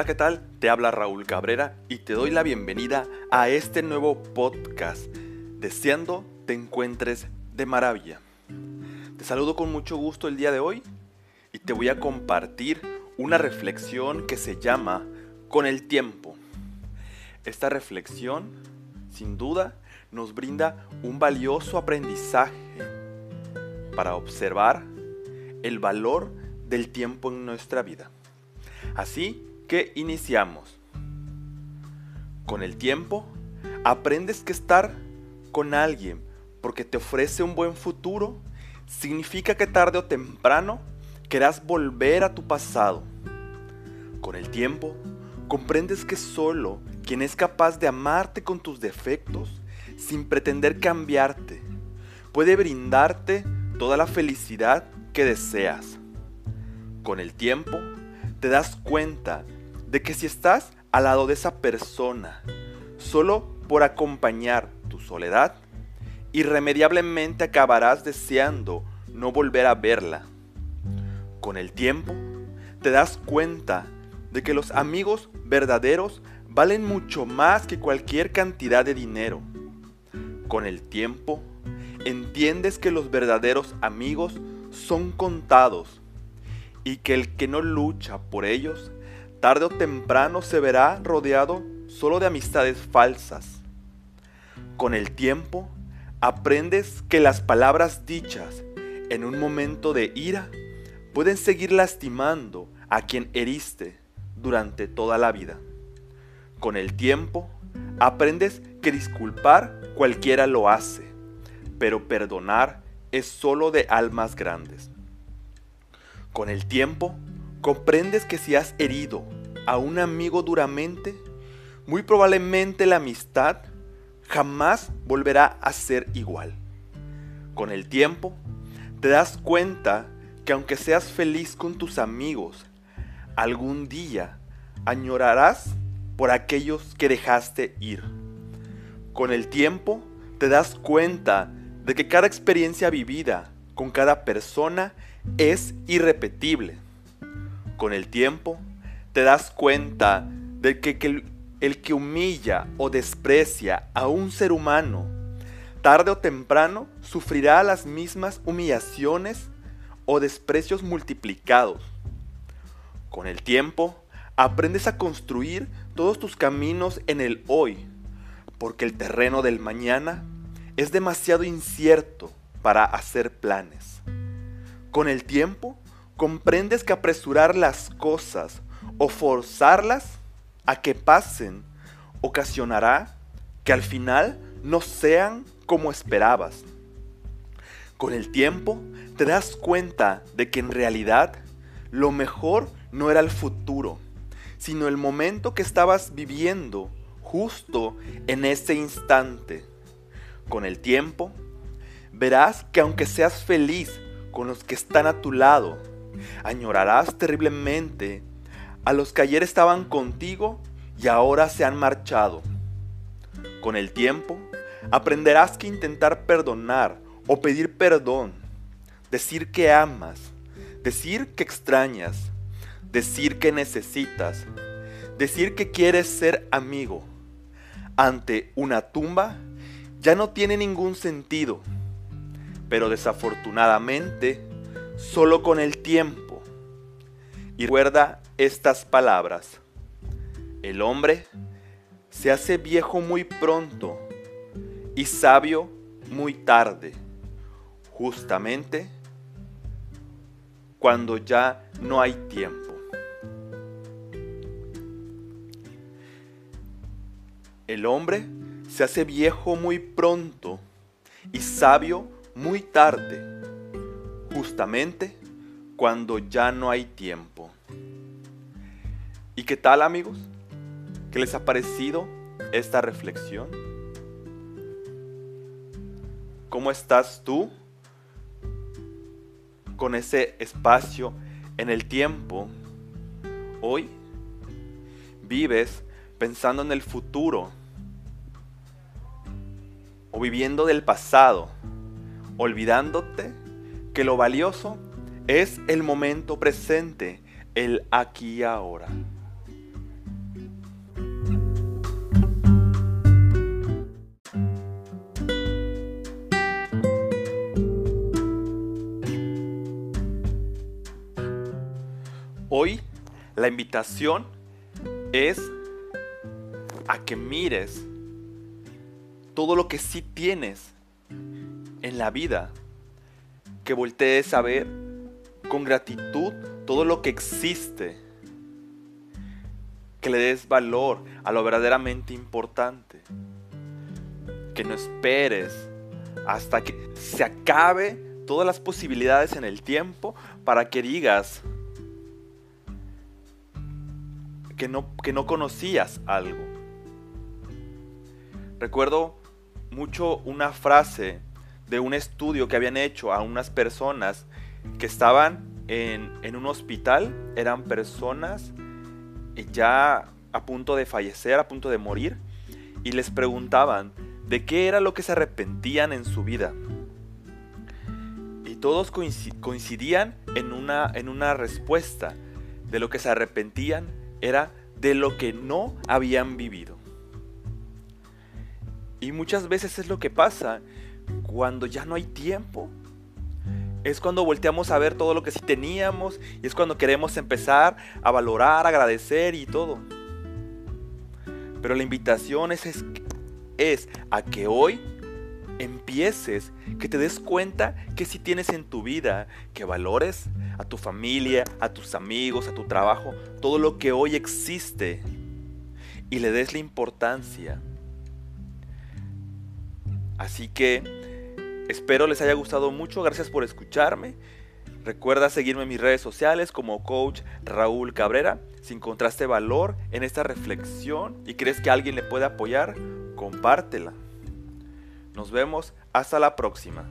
Hola, ¿qué tal? Te habla Raúl Cabrera y te doy la bienvenida a este nuevo podcast, deseando te encuentres de maravilla. Te saludo con mucho gusto el día de hoy y te voy a compartir una reflexión que se llama Con el tiempo. Esta reflexión, sin duda, nos brinda un valioso aprendizaje para observar el valor del tiempo en nuestra vida. Así que iniciamos. Con el tiempo, aprendes que estar con alguien porque te ofrece un buen futuro significa que tarde o temprano querrás volver a tu pasado. Con el tiempo, comprendes que solo quien es capaz de amarte con tus defectos, sin pretender cambiarte, puede brindarte toda la felicidad que deseas. Con el tiempo, te das cuenta de que si estás al lado de esa persona solo por acompañar tu soledad, irremediablemente acabarás deseando no volver a verla. Con el tiempo, te das cuenta de que los amigos verdaderos valen mucho más que cualquier cantidad de dinero. Con el tiempo, entiendes que los verdaderos amigos son contados y que el que no lucha por ellos tarde o temprano se verá rodeado solo de amistades falsas. Con el tiempo, aprendes que las palabras dichas en un momento de ira pueden seguir lastimando a quien heriste durante toda la vida. Con el tiempo, aprendes que disculpar cualquiera lo hace, pero perdonar es solo de almas grandes. Con el tiempo, comprendes que si has herido a un amigo duramente, muy probablemente la amistad jamás volverá a ser igual. Con el tiempo, te das cuenta que aunque seas feliz con tus amigos, algún día añorarás por aquellos que dejaste ir. Con el tiempo, te das cuenta de que cada experiencia vivida con cada persona es irrepetible con el tiempo, te das cuenta de que, el, el que humilla o desprecia a un ser humano, tarde o temprano sufrirá las mismas humillaciones o desprecios multiplicados. Con el tiempo, aprendes a construir todos tus caminos en el hoy, porque el terreno del mañana es demasiado incierto para hacer planes. Con el tiempo, comprendes que apresurar las cosas o forzarlas a que pasen ocasionará que al final no sean como esperabas. Con el tiempo te das cuenta de que en realidad lo mejor no era el futuro, sino el momento que estabas viviendo justo en ese instante. Con el tiempo verás que aunque seas feliz con los que están a tu lado, Añorarás terriblemente a los que ayer estaban contigo y ahora se han marchado. Con el tiempo, aprenderás que intentar perdonar o pedir perdón, decir que amas, decir que extrañas, decir que necesitas, decir que quieres ser amigo, ante una tumba, ya no tiene ningún sentido. Pero desafortunadamente, solo con el tiempo. Y recuerda estas palabras. El hombre se hace viejo muy pronto y sabio muy tarde, justamente cuando ya no hay tiempo. El hombre se hace viejo muy pronto y sabio muy tarde justamente cuando ya no hay tiempo. ¿Y qué tal amigos? ¿Qué les ha parecido esta reflexión? ¿Cómo estás tú con ese espacio en el tiempo? Hoy vives pensando en el futuro o viviendo del pasado, olvidándote que lo valioso es el momento presente, el aquí y ahora. Hoy la invitación es a que mires todo lo que sí tienes en la vida que voltees a ver con gratitud todo lo que existe, que le des valor a lo verdaderamente importante, que no esperes hasta que se acabe todas las posibilidades en el tiempo para que digas que no, que no conocías algo. Recuerdo mucho una frase de un estudio que habían hecho a unas personas que estaban en, en un hospital, eran personas ya a punto de fallecer, a punto de morir, y les preguntaban de qué era lo que se arrepentían en su vida. Y todos coincidían en una, en una respuesta. De lo que se arrepentían era de lo que no habían vivido. Y muchas veces es lo que pasa cuando ya no hay tiempo. Es cuando volteamos a ver todo lo que sí teníamos y es cuando queremos empezar a valorar, agradecer y todo. Pero la invitación es, es, a que hoy empieces, que te des cuenta que si tienes en tu vida, que valores a tu familia, a tus amigos, a tu trabajo, todo lo que hoy existe y le des la importancia. Así que espero les haya gustado mucho, gracias por escucharme. Recuerda seguirme en mis redes sociales como coach Raúl Cabrera. Si encontraste valor en esta reflexión y crees que alguien le puede apoyar, compártela. Nos vemos hasta la próxima.